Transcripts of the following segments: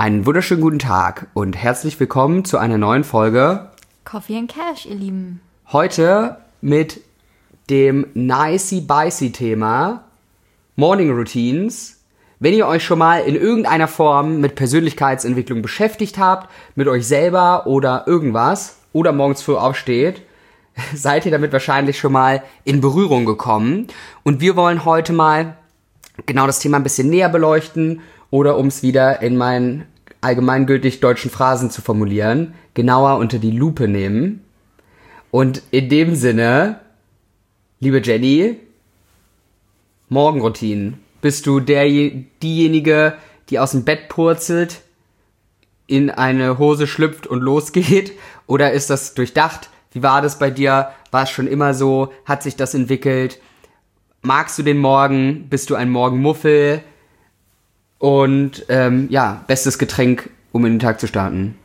Einen wunderschönen guten Tag und herzlich willkommen zu einer neuen Folge Coffee and Cash, ihr Lieben. Heute mit dem nicey bicey Thema Morning Routines. Wenn ihr euch schon mal in irgendeiner Form mit Persönlichkeitsentwicklung beschäftigt habt, mit euch selber oder irgendwas oder morgens früh aufsteht, seid ihr damit wahrscheinlich schon mal in Berührung gekommen. Und wir wollen heute mal genau das Thema ein bisschen näher beleuchten oder um es wieder in meinen allgemeingültig deutschen Phrasen zu formulieren, genauer unter die Lupe nehmen. Und in dem Sinne, liebe Jenny, Morgenroutinen. Bist du der, diejenige, die aus dem Bett purzelt, in eine Hose schlüpft und losgeht? Oder ist das durchdacht? Wie war das bei dir? War es schon immer so? Hat sich das entwickelt? Magst du den Morgen? Bist du ein Morgenmuffel? Und ähm, ja, bestes Getränk, um in den Tag zu starten.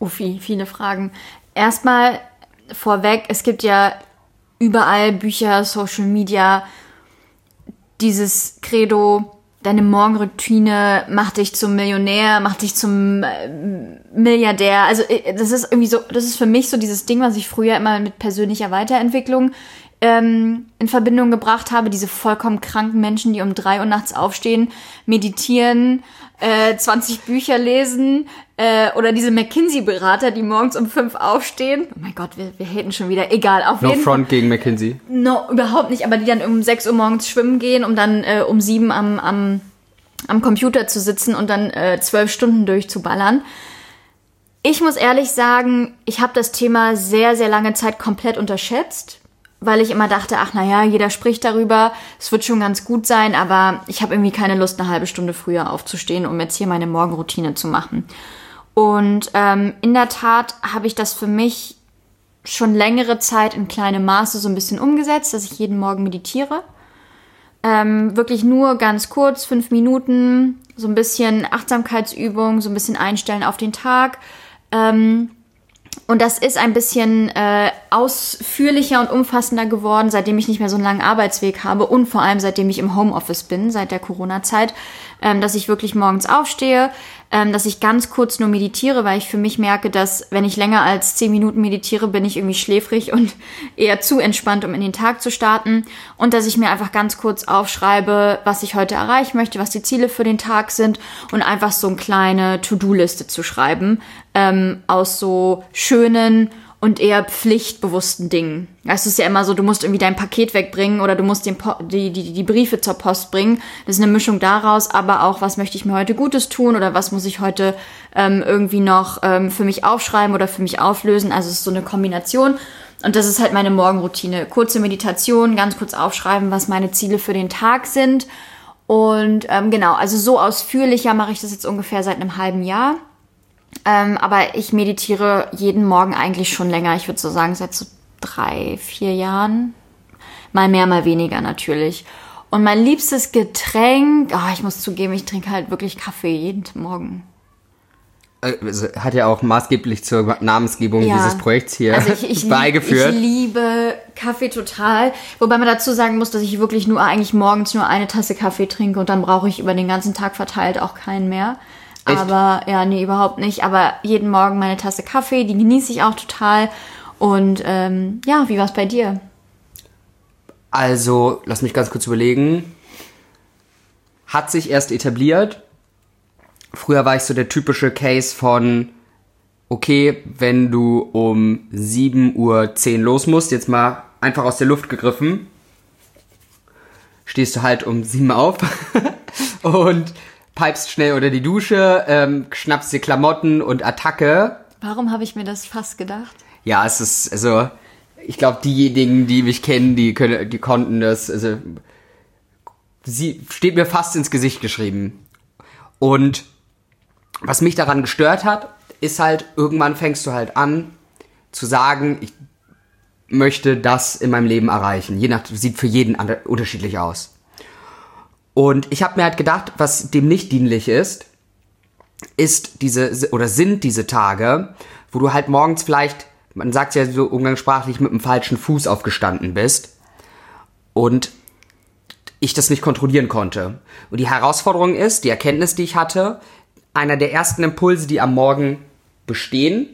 Uffi, viele Fragen. Erstmal vorweg, es gibt ja überall Bücher, Social Media, dieses Credo, deine Morgenroutine macht dich zum Millionär, macht dich zum äh, Milliardär. Also äh, das ist irgendwie so, das ist für mich so dieses Ding, was ich früher immer mit persönlicher Weiterentwicklung ähm, in Verbindung gebracht habe, diese vollkommen kranken Menschen, die um drei Uhr nachts aufstehen, meditieren, äh, 20 Bücher lesen äh, oder diese McKinsey-Berater, die morgens um fünf aufstehen. Oh mein Gott, wir, wir haten schon wieder. Egal, auf no jeden Fall. No front gegen McKinsey. No, überhaupt nicht, aber die dann um sechs Uhr morgens schwimmen gehen, um dann äh, um sieben am, am, am Computer zu sitzen und dann äh, zwölf Stunden durchzuballern. Ich muss ehrlich sagen, ich habe das Thema sehr, sehr lange Zeit komplett unterschätzt weil ich immer dachte, ach naja, jeder spricht darüber, es wird schon ganz gut sein, aber ich habe irgendwie keine Lust, eine halbe Stunde früher aufzustehen, um jetzt hier meine Morgenroutine zu machen. Und ähm, in der Tat habe ich das für mich schon längere Zeit in kleinem Maße so ein bisschen umgesetzt, dass ich jeden Morgen meditiere. Ähm, wirklich nur ganz kurz, fünf Minuten, so ein bisschen Achtsamkeitsübung, so ein bisschen einstellen auf den Tag. Ähm, und das ist ein bisschen äh, ausführlicher und umfassender geworden, seitdem ich nicht mehr so einen langen Arbeitsweg habe und vor allem seitdem ich im Homeoffice bin, seit der Corona-Zeit, ähm, dass ich wirklich morgens aufstehe, ähm, dass ich ganz kurz nur meditiere, weil ich für mich merke, dass wenn ich länger als zehn Minuten meditiere, bin ich irgendwie schläfrig und eher zu entspannt, um in den Tag zu starten. Und dass ich mir einfach ganz kurz aufschreibe, was ich heute erreichen möchte, was die Ziele für den Tag sind und einfach so eine kleine To-Do-Liste zu schreiben ähm, aus so schönen und eher pflichtbewussten Dingen. Es ist ja immer so, du musst irgendwie dein Paket wegbringen oder du musst den die, die, die Briefe zur Post bringen. Das ist eine Mischung daraus, aber auch, was möchte ich mir heute Gutes tun oder was muss ich heute ähm, irgendwie noch ähm, für mich aufschreiben oder für mich auflösen. Also es ist so eine Kombination. Und das ist halt meine Morgenroutine. Kurze Meditation, ganz kurz aufschreiben, was meine Ziele für den Tag sind. Und ähm, genau, also so ausführlicher mache ich das jetzt ungefähr seit einem halben Jahr. Ähm, aber ich meditiere jeden Morgen eigentlich schon länger. Ich würde so sagen, seit so drei, vier Jahren. Mal mehr, mal weniger natürlich. Und mein liebstes Getränk, oh, ich muss zugeben, ich trinke halt wirklich Kaffee jeden Morgen. Also, hat ja auch maßgeblich zur Namensgebung ja. dieses Projekts hier also ich, ich beigeführt. ich liebe Kaffee total. Wobei man dazu sagen muss, dass ich wirklich nur eigentlich morgens nur eine Tasse Kaffee trinke und dann brauche ich über den ganzen Tag verteilt auch keinen mehr. Echt? Aber ja, nee, überhaupt nicht. Aber jeden Morgen meine Tasse Kaffee, die genieße ich auch total. Und ähm, ja, wie war es bei dir? Also, lass mich ganz kurz überlegen. Hat sich erst etabliert. Früher war ich so der typische Case von, okay, wenn du um 7.10 Uhr los musst, jetzt mal einfach aus der Luft gegriffen, stehst du halt um 7 Uhr auf und pipest schnell unter die Dusche, ähm, schnappst dir Klamotten und Attacke. Warum habe ich mir das fast gedacht? Ja, es ist, also, ich glaube, diejenigen, die mich kennen, die können, die konnten das, also, sie steht mir fast ins Gesicht geschrieben. Und was mich daran gestört hat, ist halt, irgendwann fängst du halt an zu sagen, ich möchte das in meinem Leben erreichen. Je nach, sieht für jeden unterschiedlich aus. Und ich habe mir halt gedacht, was dem nicht dienlich ist, ist diese oder sind diese Tage, wo du halt morgens vielleicht, man sagt ja so umgangssprachlich, mit dem falschen Fuß aufgestanden bist und ich das nicht kontrollieren konnte. Und die Herausforderung ist, die Erkenntnis, die ich hatte, einer der ersten Impulse, die am Morgen bestehen,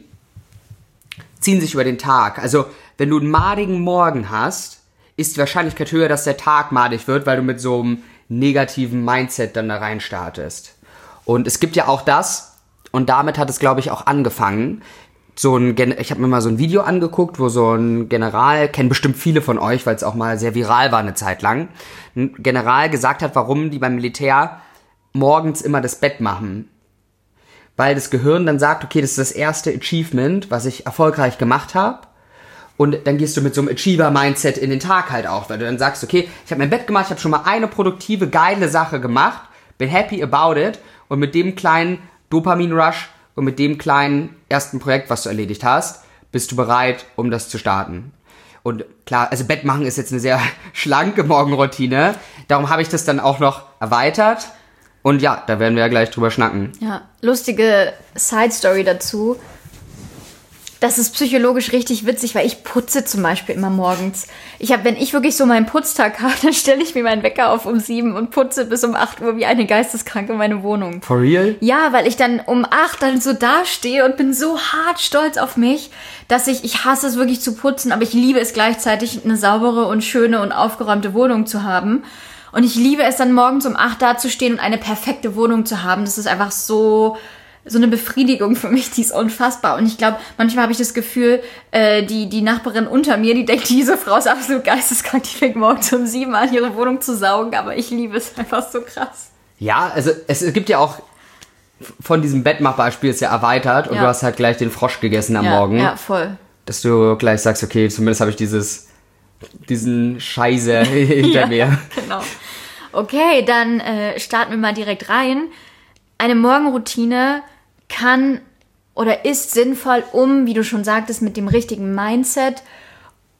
ziehen sich über den Tag. Also, wenn du einen madigen Morgen hast, ist die Wahrscheinlichkeit höher, dass der Tag madig wird, weil du mit so einem negativen Mindset dann da rein startest. Und es gibt ja auch das, und damit hat es, glaube ich, auch angefangen. So ein, Gen ich habe mir mal so ein Video angeguckt, wo so ein General, kennen bestimmt viele von euch, weil es auch mal sehr viral war eine Zeit lang, ein General gesagt hat, warum die beim Militär morgens immer das Bett machen. Weil das Gehirn dann sagt, okay, das ist das erste Achievement, was ich erfolgreich gemacht habe. Und dann gehst du mit so einem Achiever-Mindset in den Tag halt auch, weil du dann sagst, okay, ich habe mein Bett gemacht, ich habe schon mal eine produktive, geile Sache gemacht, bin happy about it und mit dem kleinen Dopamin-Rush und mit dem kleinen ersten Projekt, was du erledigt hast, bist du bereit, um das zu starten. Und klar, also Bett machen ist jetzt eine sehr schlanke Morgenroutine. Darum habe ich das dann auch noch erweitert. Und ja, da werden wir ja gleich drüber schnacken. Ja, lustige Side-Story dazu. Das ist psychologisch richtig witzig, weil ich putze zum Beispiel immer morgens. Ich habe, wenn ich wirklich so meinen Putztag habe, dann stelle ich mir meinen Wecker auf um sieben und putze bis um acht Uhr wie eine Geisteskranke meine Wohnung. For real? Ja, weil ich dann um acht dann so dastehe und bin so hart stolz auf mich, dass ich, ich hasse es wirklich zu putzen, aber ich liebe es gleichzeitig, eine saubere und schöne und aufgeräumte Wohnung zu haben. Und ich liebe es dann morgens um acht dazustehen und eine perfekte Wohnung zu haben. Das ist einfach so, so eine Befriedigung für mich, die ist unfassbar. Und ich glaube, manchmal habe ich das Gefühl, äh, die, die Nachbarin unter mir, die denkt, diese Frau ist absolut geisteskrank, die fängt morgens um sieben an, ihre Wohnung zu saugen, aber ich liebe es einfach so krass. Ja, also es, es gibt ja auch von diesem Bettmachbeispiel ist ja erweitert und Ja. du hast halt gleich den Frosch gegessen am ja, Morgen. Ja, voll. Dass du gleich sagst, okay, zumindest habe ich dieses, diesen Scheiße hinter ja, mir. Genau. Okay, dann äh, starten wir mal direkt rein. Eine Morgenroutine kann oder ist sinnvoll, um, wie du schon sagtest, mit dem richtigen Mindset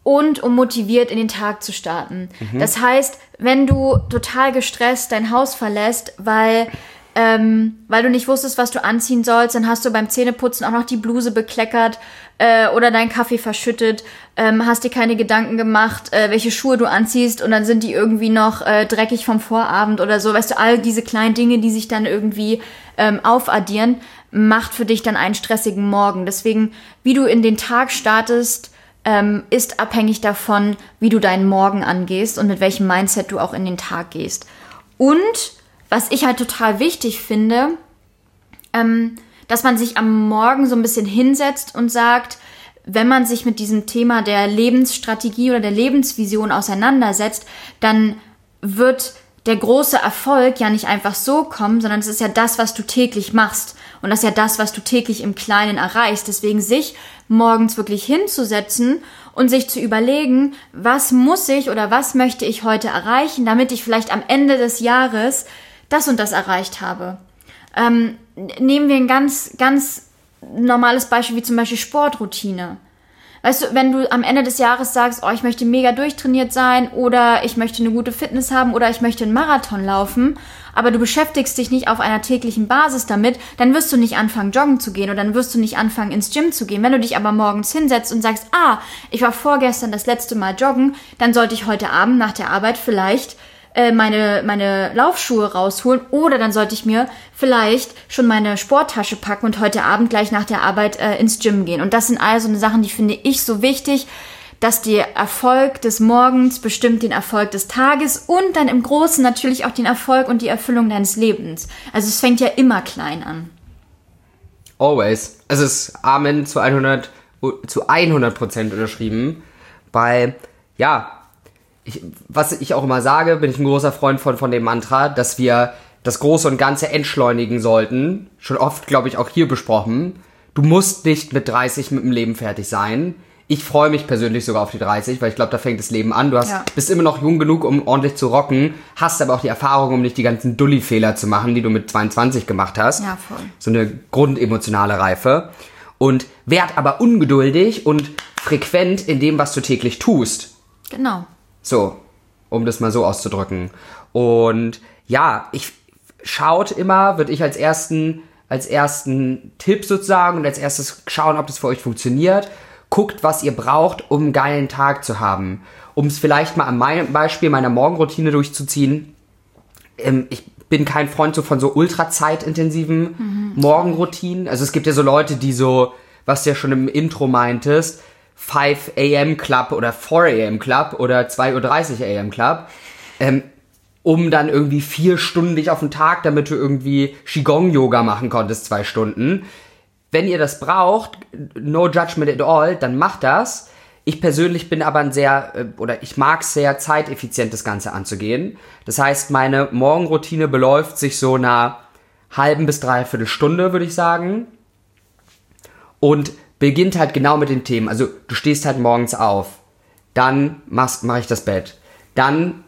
und um motiviert in den Tag zu starten. Das heißt, wenn du total gestresst dein Haus verlässt, weil ähm, weil du nicht wusstest, was du anziehen sollst, dann hast du beim Zähneputzen auch noch die Bluse bekleckert äh, oder deinen Kaffee verschüttet, ähm, hast dir keine Gedanken gemacht, äh, welche Schuhe du anziehst und dann sind die irgendwie noch äh, dreckig vom Vorabend oder so. Weißt du, all diese kleinen Dinge, die sich dann irgendwie ähm, aufaddieren, macht für dich dann einen stressigen Morgen. Deswegen, wie du in den Tag startest, ähm, ist abhängig davon, wie du deinen Morgen angehst und mit welchem Mindset du auch in den Tag gehst. Und was ich halt total wichtig finde, ähm, dass man sich am Morgen so ein bisschen hinsetzt und sagt, wenn man sich mit diesem Thema der Lebensstrategie oder der Lebensvision auseinandersetzt, dann wird der große Erfolg ja nicht einfach so kommen, sondern es ist ja das, was du täglich machst. Und das ist ja das, was du täglich im Kleinen erreichst. Deswegen sich morgens wirklich hinzusetzen und sich zu überlegen, was muss ich oder was möchte ich heute erreichen, damit ich vielleicht am Ende des Jahres das und das erreicht habe. Ähm, nehmen wir ein ganz, ganz normales Beispiel wie zum Beispiel Sportroutine. Weißt du, wenn du am Ende des Jahres sagst, oh, ich möchte mega durchtrainiert sein oder ich möchte eine gute Fitness haben oder ich möchte einen Marathon laufen, aber du beschäftigst dich nicht auf einer täglichen Basis damit, dann wirst du nicht anfangen, joggen zu gehen oder dann wirst du nicht anfangen, ins Gym zu gehen. Wenn du dich aber morgens hinsetzt und sagst, ah, ich war vorgestern das letzte Mal joggen, dann sollte ich heute Abend nach der Arbeit vielleicht äh, meine, meine Laufschuhe rausholen oder dann sollte ich mir vielleicht schon meine Sporttasche packen und heute Abend gleich nach der Arbeit äh, ins Gym gehen. Und das sind all so eine Sachen, die finde ich so wichtig, dass der Erfolg des Morgens bestimmt den Erfolg des Tages und dann im Großen natürlich auch den Erfolg und die Erfüllung deines Lebens. Also es fängt ja immer klein an. Always. Es ist Amen zu 100, zu 100 Prozent unterschrieben. Weil, ja, ich, was ich auch immer sage, bin ich ein großer Freund von, von dem Mantra, dass wir das Große und Ganze entschleunigen sollten. Schon oft, glaube ich, auch hier besprochen. Du musst nicht mit 30 mit dem Leben fertig sein. Ich freue mich persönlich sogar auf die 30, weil ich glaube, da fängt das Leben an. Du hast, Ja. bist immer noch jung genug, um ordentlich zu rocken, hast aber auch die Erfahrung, um nicht die ganzen Dulli-Fehler zu machen, die du mit 22 gemacht hast. Ja, voll. So eine grundemotionale Reife. Und werd aber ungeduldig und frequent in dem, was du täglich tust. Genau. So, um das mal so auszudrücken. Und ja, ich schaut immer, würde ich als ersten, als ersten Tipp sozusagen und als erstes schauen, ob das für euch funktioniert. Guckt, was ihr braucht, um einen geilen Tag zu haben. Um es vielleicht mal an meinem Beispiel meiner Morgenroutine durchzuziehen. Ähm, ich bin kein Freund so von so ultra zeitintensiven Morgenroutinen. Also es gibt ja so Leute, die so, was du ja schon im Intro meintest, 5 a.m. Club oder 4 a.m. Club oder 2.30 Uhr a.m. Club, ähm, um dann irgendwie vier Stunden dich auf den Tag, damit du irgendwie Qigong-Yoga machen konntest, zwei Stunden. Wenn ihr das braucht, no judgment at all, dann macht das. Ich persönlich bin aber ein sehr, äh, oder ich mag sehr zeiteffizient, das Ganze anzugehen. Das heißt, meine Morgenroutine beläuft sich so einer halben bis dreiviertel Stunde, würde ich sagen. Und beginnt halt genau mit den Themen. Also du stehst halt morgens auf, dann mache ich das Bett, dann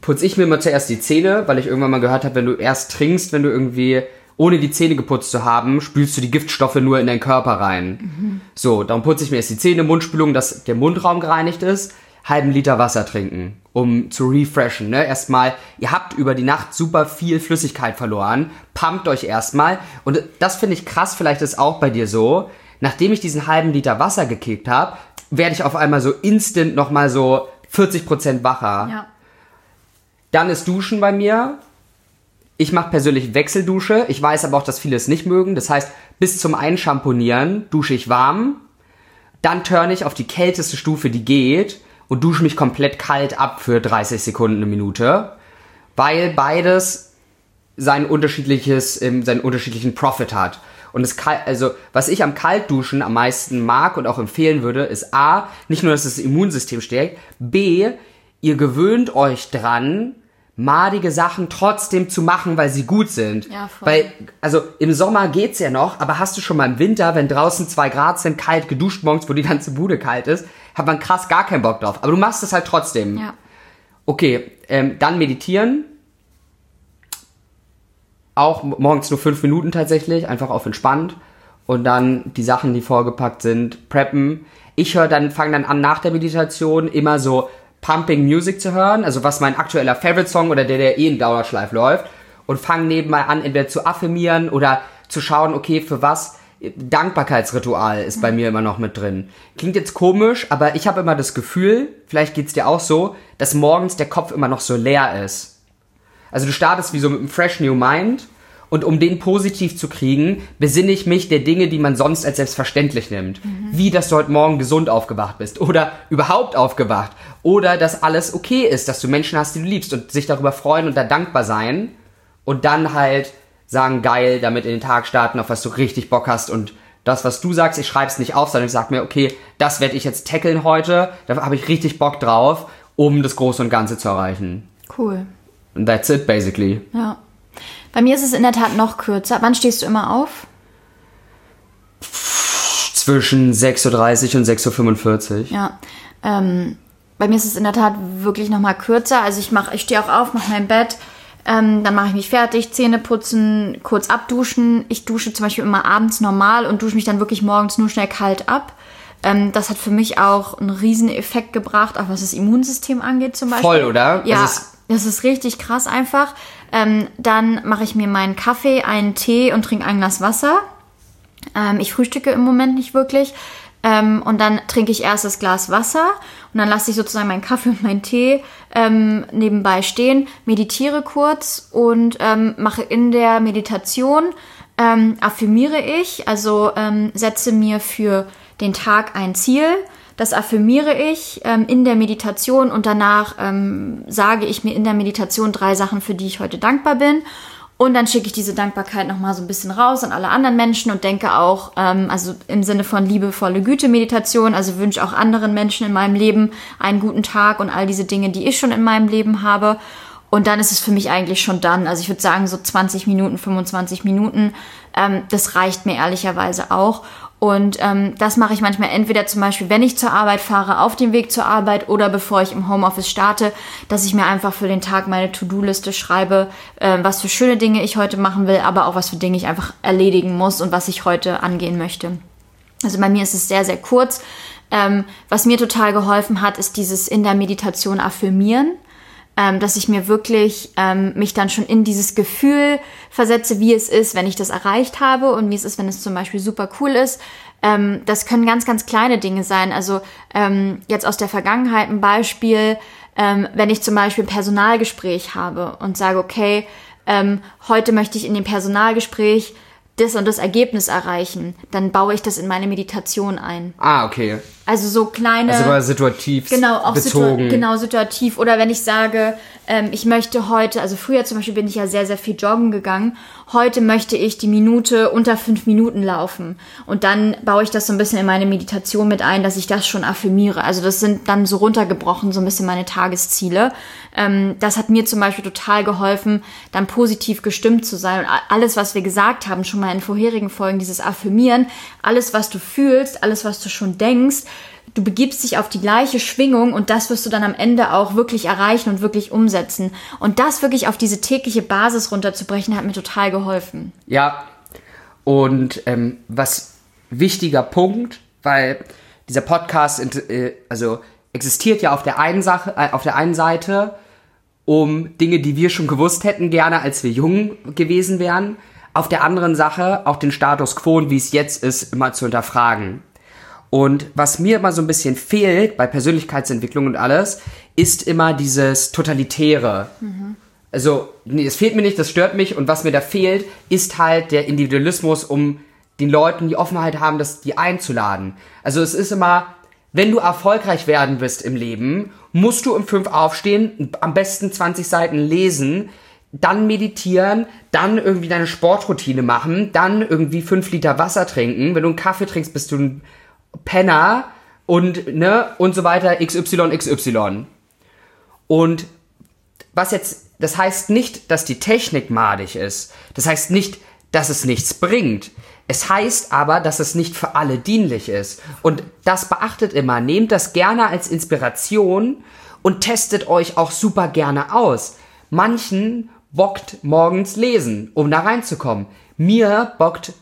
putze ich mir immer zuerst die Zähne, weil ich irgendwann mal gehört habe, wenn du erst trinkst, wenn du irgendwie ohne die Zähne geputzt zu haben, spülst du die Giftstoffe nur in deinen Körper rein. Mhm. So, dann putze ich mir erst die Zähne, Mundspülung, dass der Mundraum gereinigt ist, halben Liter Wasser trinken, um zu refreshen. Ne? Erstmal, ihr habt über die Nacht super viel Flüssigkeit verloren, pumpt euch erstmal. Und das finde ich krass, vielleicht ist auch bei dir so. Nachdem ich diesen halben Liter Wasser gekickt habe, werde ich auf einmal so instant nochmal so 40% wacher. Ja. Dann ist Duschen bei mir. Ich mache persönlich Wechseldusche. Ich weiß aber auch, dass viele es nicht mögen. Das heißt, bis zum Einschamponieren dusche ich warm. Dann turn ich auf die kälteste Stufe, die geht und dusche mich komplett kalt ab für 30 Sekunden, eine Minute. Weil beides sein unterschiedliches, seinen unterschiedlichen Profit hat. Und das Kalt, also was ich am Kaltduschen am meisten mag und auch empfehlen würde, ist A, nicht nur, dass das Immunsystem stärkt, B, ihr gewöhnt euch dran, madige Sachen trotzdem zu machen, weil sie gut sind. Ja, voll. Weil, also im Sommer geht's ja noch, aber hast du schon mal im Winter, wenn draußen zwei Grad sind, kalt geduscht morgens, wo die ganze Bude kalt ist, hat man krass gar keinen Bock drauf. Aber du machst es halt trotzdem. Ja. Okay, ähm, dann meditieren. Auch morgens nur fünf Minuten tatsächlich, einfach auf entspannt. Und dann die Sachen, die vorgepackt sind, preppen. Ich höre dann, fange dann an nach der Meditation immer so Pumping Music zu hören, also was mein aktueller Favorite Song oder der, der eh in Dauerschleif läuft und fange nebenbei an, entweder zu affirmieren oder zu schauen, okay, für was Dankbarkeitsritual ist bei mir immer noch mit drin. Klingt jetzt komisch, aber ich habe immer das Gefühl, vielleicht geht's dir auch so, dass morgens der Kopf immer noch so leer ist. Also du startest wie so mit einem fresh new mind und um den positiv zu kriegen, besinne ich mich der Dinge, die man sonst als selbstverständlich nimmt. Mhm. Wie, dass du heute Morgen gesund aufgewacht bist oder überhaupt aufgewacht oder dass alles okay ist, dass du Menschen hast, die du liebst und sich darüber freuen und da dankbar sein und dann halt sagen, geil, damit in den Tag starten, auf was du richtig Bock hast und das, was du sagst, ich schreib's nicht auf, sondern ich sag mir, okay, das werde ich jetzt tackeln heute, da habe ich richtig Bock drauf, um das Große und Ganze zu erreichen. Cool. That's it, basically. Ja. Bei mir ist es in der Tat noch kürzer. Wann stehst du immer auf? Zwischen 6.30 Uhr und 6.45 Uhr. Ja. Ähm, bei mir ist es in der Tat wirklich noch mal kürzer. Also ich mache, ich stehe auch auf, mache mein Bett, ähm, dann mache ich mich fertig, Zähne putzen, kurz abduschen. Ich dusche zum Beispiel immer abends normal und dusche mich dann wirklich morgens nur schnell kalt ab. Ähm, das hat für mich auch einen riesen Effekt gebracht, auch was das Immunsystem angeht zum Beispiel. Voll, oder? Ja, ist, das ist richtig krass einfach. Ähm, dann mache ich mir meinen Kaffee, einen Tee und trinke ein Glas Wasser. Ähm, ich frühstücke im Moment nicht wirklich. Ähm, und dann trinke ich erst das Glas Wasser und dann lasse ich sozusagen meinen Kaffee und meinen Tee ähm, nebenbei stehen, meditiere kurz und ähm, mache in der Meditation, ähm, affirmiere ich, also ähm, setze mir für den Tag ein Ziel das affirmiere ich ähm, in der Meditation und danach ähm, sage ich mir in der Meditation drei Sachen, für die ich heute dankbar bin. Und dann schicke ich diese Dankbarkeit nochmal so ein bisschen raus an alle anderen Menschen und denke auch, ähm, also im Sinne von liebevolle Güte-Meditation, also wünsche auch anderen Menschen in meinem Leben einen guten Tag und all diese Dinge, die ich schon in meinem Leben habe. Und dann ist es für mich eigentlich schon dann. Also ich würde sagen, so 20 Minuten, 25 Minuten, ähm, das reicht mir ehrlicherweise auch. Und ähm, das mache ich manchmal entweder zum Beispiel, wenn ich zur Arbeit fahre, auf dem Weg zur Arbeit oder bevor ich im Homeoffice starte, dass ich mir einfach für den Tag meine To-Do-Liste schreibe, äh, was für schöne Dinge ich heute machen will, aber auch was für Dinge ich einfach erledigen muss und was ich heute angehen möchte. Also bei mir ist es sehr, sehr kurz. Ähm, was mir total geholfen hat, ist dieses in der Meditation affirmieren ähm, dass ich mir wirklich ähm, mich dann schon in dieses Gefühl versetze, wie es ist, wenn ich das erreicht habe und wie es ist, wenn es zum Beispiel super cool ist. Ähm, das können ganz, ganz kleine Dinge sein. Also ähm, jetzt aus der Vergangenheit ein Beispiel, ähm, wenn ich zum Beispiel ein Personalgespräch habe und sage, okay, ähm, heute möchte ich in dem Personalgespräch das und das Ergebnis erreichen, dann baue ich das in meine Meditation ein. Ah, okay. Also so kleine. Also aber situativ Genau, auch bezogen. situa genau situativ. Oder wenn ich sage, ähm, ich möchte heute, also früher zum Beispiel bin ich ja sehr, sehr viel joggen gegangen. Heute möchte ich die Minute unter fünf Minuten laufen. Und dann baue ich das so ein bisschen in meine Meditation mit ein, dass ich das schon affirmiere. Also das sind dann so runtergebrochen, so ein bisschen meine Tagesziele. Ähm, das hat mir zum Beispiel total geholfen, dann positiv gestimmt zu sein. Und alles, was wir gesagt haben, schon mal in vorherigen Folgen, dieses Affirmieren, alles, was du fühlst, alles, was du schon denkst, du begibst dich auf die gleiche Schwingung und das wirst du dann am Ende auch wirklich erreichen und wirklich umsetzen. Und das wirklich auf diese tägliche Basis runterzubrechen, hat mir total geholfen. Ja, und ähm, was wichtiger Punkt, weil dieser Podcast äh, also existiert ja auf der einen Sache, äh, auf der einen Seite um Dinge, die wir schon gewusst hätten, gerne als wir jung gewesen wären. Auf der anderen Sache auch den Status quo und wie es jetzt ist, immer zu hinterfragen. Und was mir immer so ein bisschen fehlt bei Persönlichkeitsentwicklung und alles, ist immer dieses Totalitäre. Also, nee, es fehlt mir nicht, das stört mich. Und was mir da fehlt, ist halt der Individualismus, um den Leuten die Offenheit haben, das die einzuladen. Also es ist immer, wenn du erfolgreich werden willst im Leben, musst du um fünf aufstehen, am besten 20 Seiten lesen, dann meditieren, dann irgendwie deine Sportroutine machen, dann irgendwie fünf Liter Wasser trinken. Wenn du einen Kaffee trinkst, bist du ein Penner und ne und so weiter XY XY. Und was jetzt, das heißt nicht, dass die Technik madig ist. Das heißt nicht, dass es nichts bringt. Es heißt aber, dass es nicht für alle dienlich ist. Und das beachtet immer. Nehmt das gerne als Inspiration und testet euch auch super gerne aus. Manchen bockt morgens lesen, um da reinzukommen. Mir bockt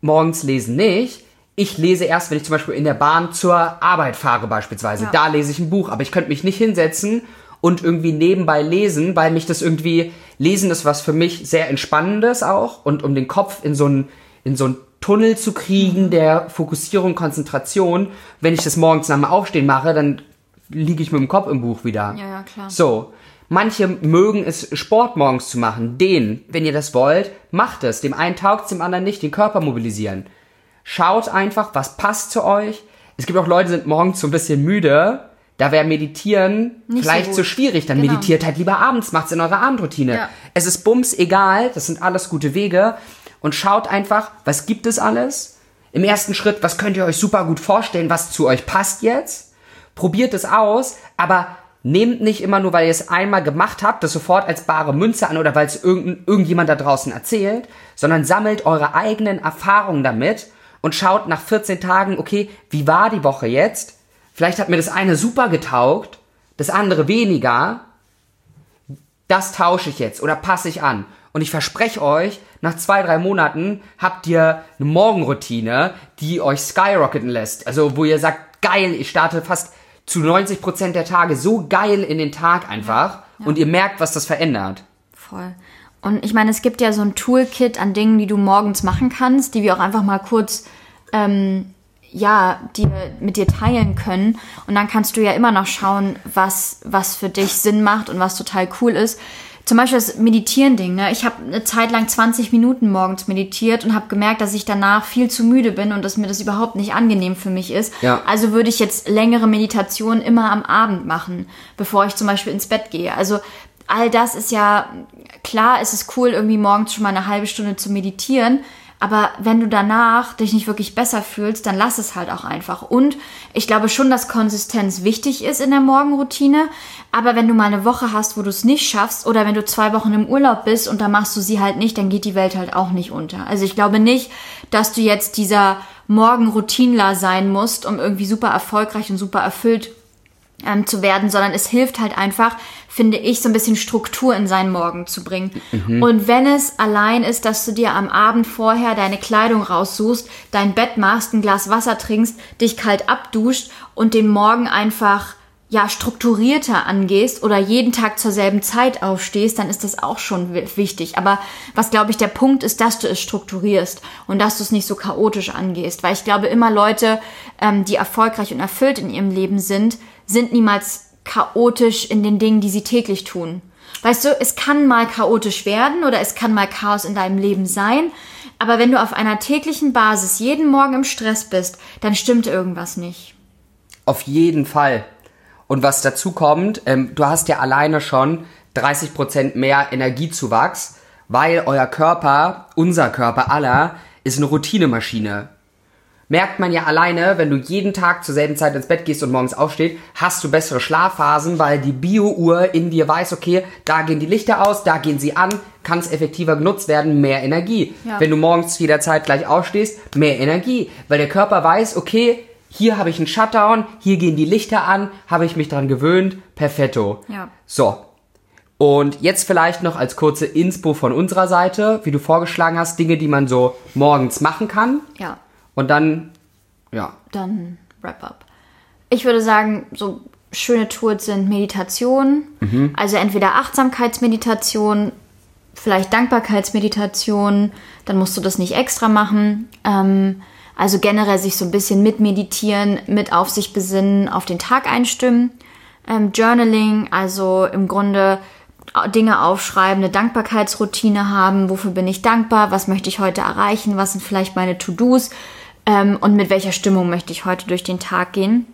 morgens lesen nicht. Ich lese erst, wenn ich zum Beispiel in der Bahn zur Arbeit fahre beispielsweise. Ja. Da lese ich ein Buch, aber ich könnte mich nicht hinsetzen und irgendwie nebenbei lesen, weil mich das irgendwie, lesen ist was für mich sehr Entspannendes auch und um den Kopf in so einen, in so einen Tunnel zu kriegen, der Fokussierung, Konzentration. Wenn ich das morgens nach dem Aufstehen mache, dann liege ich mit dem Kopf im Buch wieder. Ja, ja, klar. So. Manche mögen es, Sport morgens zu machen. Den, wenn ihr das wollt, macht es. Dem einen taugt dem anderen nicht, den Körper mobilisieren. Schaut einfach, was passt zu euch. Es gibt auch Leute, die sind morgens so ein bisschen müde. Da wäre Meditieren Nicht so vielleicht gut. zu schwierig. Dann Genau. meditiert halt lieber abends, macht's in eurer Abendroutine. Ja. Es ist bums egal, das sind alles gute Wege. Und schaut einfach, was gibt es alles? Im ersten Schritt, was könnt ihr euch super gut vorstellen, was zu euch passt jetzt? Probiert es aus, aber nehmt nicht immer nur, weil ihr es einmal gemacht habt, das sofort als bare Münze an oder weil es irgend, irgendjemand da draußen erzählt, sondern sammelt eure eigenen Erfahrungen damit und schaut nach 14 Tagen, okay, wie war die Woche jetzt? Vielleicht hat mir das eine super getaugt, das andere weniger. Das tausche ich jetzt oder passe ich an. Und ich verspreche euch, nach zwei, drei Monaten habt ihr eine Morgenroutine, die euch skyrocketen lässt. Also wo ihr sagt, geil, ich starte fast zu 90% der Tage so geil in den Tag einfach. Und ihr merkt, was das verändert. Voll. Und ich meine, es gibt ja so ein Toolkit an Dingen, die du morgens machen kannst, die wir auch einfach mal kurz, ähm, ja, dir, mit dir teilen können. Und dann kannst du ja immer noch schauen, was, was für dich Sinn macht und was total cool ist. Zum Beispiel das Meditieren-Ding. Ne? Ich habe eine Zeit lang 20 Minuten morgens meditiert und habe gemerkt, dass ich danach viel zu müde bin und dass mir das überhaupt nicht angenehm für mich ist. Ja. Also würde ich jetzt längere Meditationen immer am Abend machen, bevor ich zum Beispiel ins Bett gehe. Also all das ist ja, klar ist es cool, irgendwie morgens schon mal eine halbe Stunde zu meditieren. Aber wenn du danach dich nicht wirklich besser fühlst, dann lass es halt auch einfach. Und ich glaube schon, dass Konsistenz wichtig ist in der Morgenroutine. Aber wenn du mal eine Woche hast, wo du es nicht schaffst, oder wenn du zwei Wochen im Urlaub bist und da machst du sie halt nicht, dann geht die Welt halt auch nicht unter. Also ich glaube nicht, dass du jetzt dieser Morgenroutinler sein musst, um irgendwie super erfolgreich und super erfüllt ähm, zu werden, sondern es hilft halt einfach, finde ich, so ein bisschen Struktur in seinen Morgen zu bringen. Und wenn es allein ist, dass du dir am Abend vorher deine Kleidung raussuchst, dein Bett machst, ein Glas Wasser trinkst, dich kalt abduscht und den Morgen einfach ja strukturierter angehst oder jeden Tag zur selben Zeit aufstehst, dann ist das auch schon wi- wichtig. Aber was glaube ich der Punkt ist, dass du es strukturierst und dass du es nicht so chaotisch angehst, weil ich glaube immer Leute, ähm, die erfolgreich und erfüllt in ihrem Leben sind, sind niemals chaotisch in den Dingen, die sie täglich tun. Weißt du, es kann mal chaotisch werden oder es kann mal Chaos in deinem Leben sein, aber wenn du auf einer täglichen Basis jeden Morgen im Stress bist, dann stimmt irgendwas nicht. Auf jeden Fall. Und was dazu kommt, ähm, du hast ja alleine schon 30% mehr Energiezuwachs, weil euer Körper, unser Körper aller, ist eine Routinemaschine. Merkt man ja alleine, wenn du jeden Tag zur selben Zeit ins Bett gehst und morgens aufstehst, hast du bessere Schlafphasen, weil die Bio-Uhr in dir weiß, okay, da gehen die Lichter aus, da gehen sie an, kann es effektiver genutzt werden, mehr Energie. Ja. Wenn du morgens jederzeit gleich aufstehst, mehr Energie, weil der Körper weiß, okay, hier habe ich einen Shutdown, hier gehen die Lichter an, habe ich mich dran gewöhnt, perfetto. Ja. So. Und jetzt vielleicht noch als kurze Inspo von unserer Seite, wie du vorgeschlagen hast, Dinge, die man so morgens machen kann. Ja. Und dann, ja, dann wrap up. Ich würde sagen, so schöne Tools sind Meditation, also entweder Achtsamkeitsmeditation, vielleicht Dankbarkeitsmeditation, dann musst du das nicht extra machen. Ähm, also generell sich so ein bisschen mit meditieren, mit auf sich besinnen, auf den Tag einstimmen. Ähm, Journaling, also im Grunde Dinge aufschreiben, eine Dankbarkeitsroutine haben, wofür bin ich dankbar, was möchte ich heute erreichen, was sind vielleicht meine To-Dos ähm, und mit welcher Stimmung möchte ich heute durch den Tag gehen.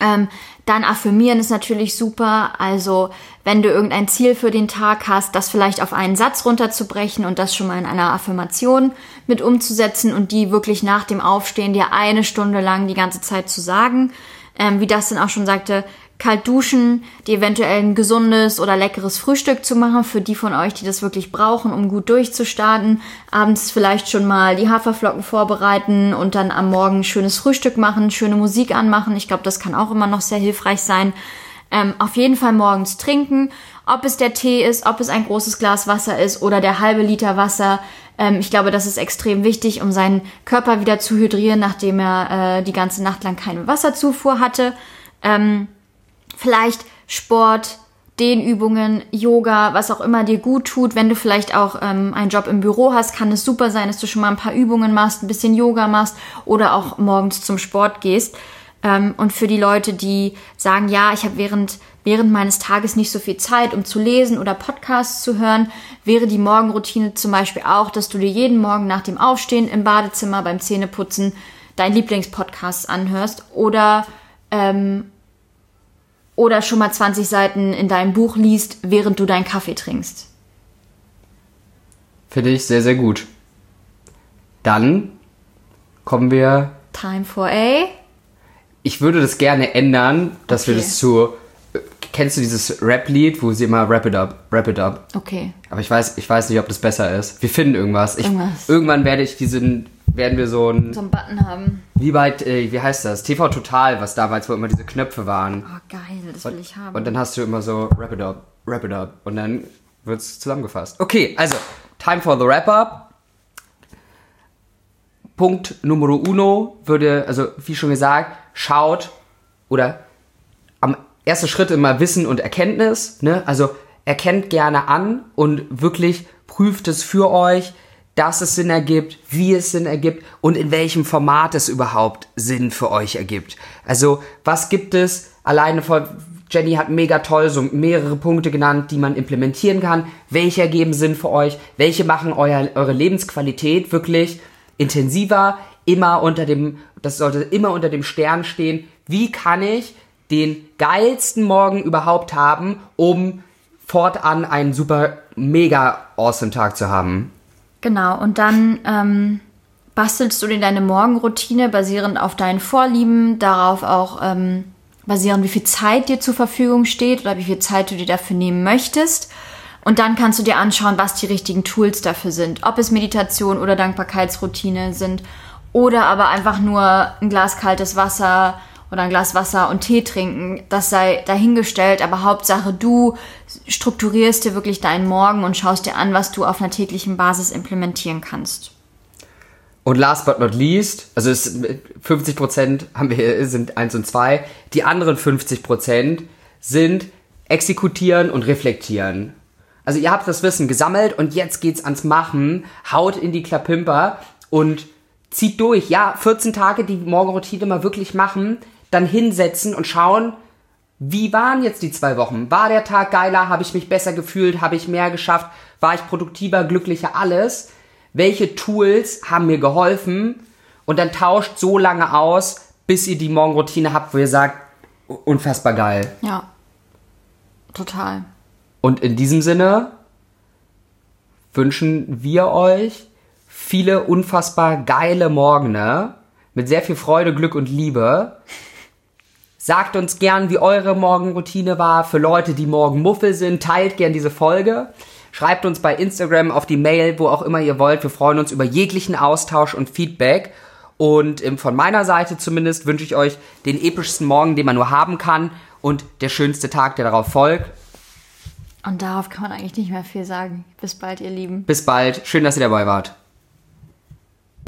Ähm, dann affirmieren ist natürlich super. Also wenn du irgendein Ziel für den Tag hast, das vielleicht auf einen Satz runterzubrechen und das schon mal in einer Affirmation mit umzusetzen und die wirklich nach dem Aufstehen dir eine Stunde lang die ganze Zeit zu sagen. Ähm, wie das dann auch schon sagte, kalt duschen, dir eventuell ein gesundes oder leckeres Frühstück zu machen für die von euch, die das wirklich brauchen, um gut durchzustarten. Abends vielleicht schon mal die Haferflocken vorbereiten und dann am Morgen schönes Frühstück machen, schöne Musik anmachen. Ich glaube, das kann auch immer noch sehr hilfreich sein. Ähm, auf jeden Fall morgens trinken, ob es der Tee ist, ob es ein großes Glas Wasser ist oder der halbe Liter Wasser. Ähm, ich glaube, das ist extrem wichtig, um seinen Körper wieder zu hydrieren, nachdem er äh, die ganze Nacht lang keine Wasserzufuhr hatte. Ähm, vielleicht Sport, Dehnübungen, Yoga, was auch immer dir gut tut. Wenn du vielleicht auch ähm, einen Job im Büro hast, kann es super sein, dass du schon mal ein paar Übungen machst, ein bisschen Yoga machst oder auch morgens zum Sport gehst. Ähm, und für die Leute, die sagen, ja, ich habe während, während meines Tages nicht so viel Zeit, um zu lesen oder Podcasts zu hören, wäre die Morgenroutine zum Beispiel auch, dass du dir jeden Morgen nach dem Aufstehen im Badezimmer beim Zähneputzen deinen Lieblingspodcast anhörst oder ähm, oder schon mal 20 Seiten in deinem Buch liest, während du deinen Kaffee trinkst. finde ich sehr, sehr gut. Dann kommen wir, Time for a. ich würde das gerne ändern, dass wir Okay. das zu, kennst du dieses Rap-Lied, wo sie immer Wrap it up, Wrap it up. Okay. Aber ich weiß, ich weiß nicht, ob das besser ist. Wir finden irgendwas. Ich, Irgendwas. Irgendwann werde ich diesen, werden wir so ein, So einen Button haben. Wie bei, äh, wie heißt das? TV Total, was damals, wo immer diese Knöpfe waren. Oh, geil, das will ich haben. Und dann hast du immer so Wrap it up, Wrap it up. Und dann wird's zusammengefasst. Okay, also, time for the wrap-up. Punkt Numero uno würde, also wie schon gesagt, schaut oder am ersten Schritt immer Wissen und Erkenntnis, ne? Also erkennt gerne an und wirklich prüft es für euch, dass es Sinn ergibt, wie es Sinn ergibt und in welchem Format es überhaupt Sinn für euch ergibt. Also was gibt es alleine von Jenny hat mega toll so mehrere Punkte genannt, die man implementieren kann. Welche ergeben Sinn für euch? Welche machen euer, eure Lebensqualität wirklich intensiver? Immer unter dem, das sollte immer unter dem Stern stehen. Wie kann ich den geilsten Morgen überhaupt haben, um fortan einen super mega awesome Tag zu haben? Genau, und dann ähm, bastelst du dir deine Morgenroutine basierend auf deinen Vorlieben, darauf auch ähm, basierend, wie viel Zeit dir zur Verfügung steht oder wie viel Zeit du dir dafür nehmen möchtest. Und dann kannst du dir anschauen, was die richtigen Tools dafür sind. Ob es Meditation oder Dankbarkeitsroutine sind oder aber einfach nur ein Glas kaltes Wasser oder ein Glas Wasser und Tee trinken. Das sei dahingestellt, aber Hauptsache du strukturierst dir wirklich deinen Morgen und schaust dir an, was du auf einer täglichen Basis implementieren kannst. Und last but not least, also es, 50% haben wir, sind 1 und 2. Die anderen 50% sind exekutieren und reflektieren. Also ihr habt das Wissen gesammelt und jetzt geht's ans Machen. Haut in die Klapimper und zieht durch. Ja, 14 Tage die Morgenroutine mal wirklich machen, dann hinsetzen und schauen, Wie waren jetzt die zwei Wochen? War der Tag geiler? Habe ich mich besser gefühlt? Habe ich mehr geschafft? War ich produktiver, glücklicher? Alles. Welche Tools haben mir geholfen? Und dann tauscht so lange aus, bis ihr die Morgenroutine habt, wo ihr sagt, unfassbar geil. Ja. Total. Und in diesem Sinne wünschen wir euch viele unfassbar geile Morgene mit sehr viel Freude, Glück und Liebe. Sagt uns gern, wie eure Morgenroutine war für Leute, die morgen Muffel sind. Teilt gern diese Folge. Schreibt uns bei Instagram auf die Mail, wo auch immer ihr wollt. Wir freuen uns über jeglichen Austausch und Feedback. Und ähm, von meiner Seite zumindest wünsche ich euch den epischsten Morgen, den man nur haben kann und der schönste Tag, der darauf folgt. Und darauf kann man eigentlich nicht mehr viel sagen. Bis bald, ihr Lieben. Bis bald. Schön, dass ihr dabei wart.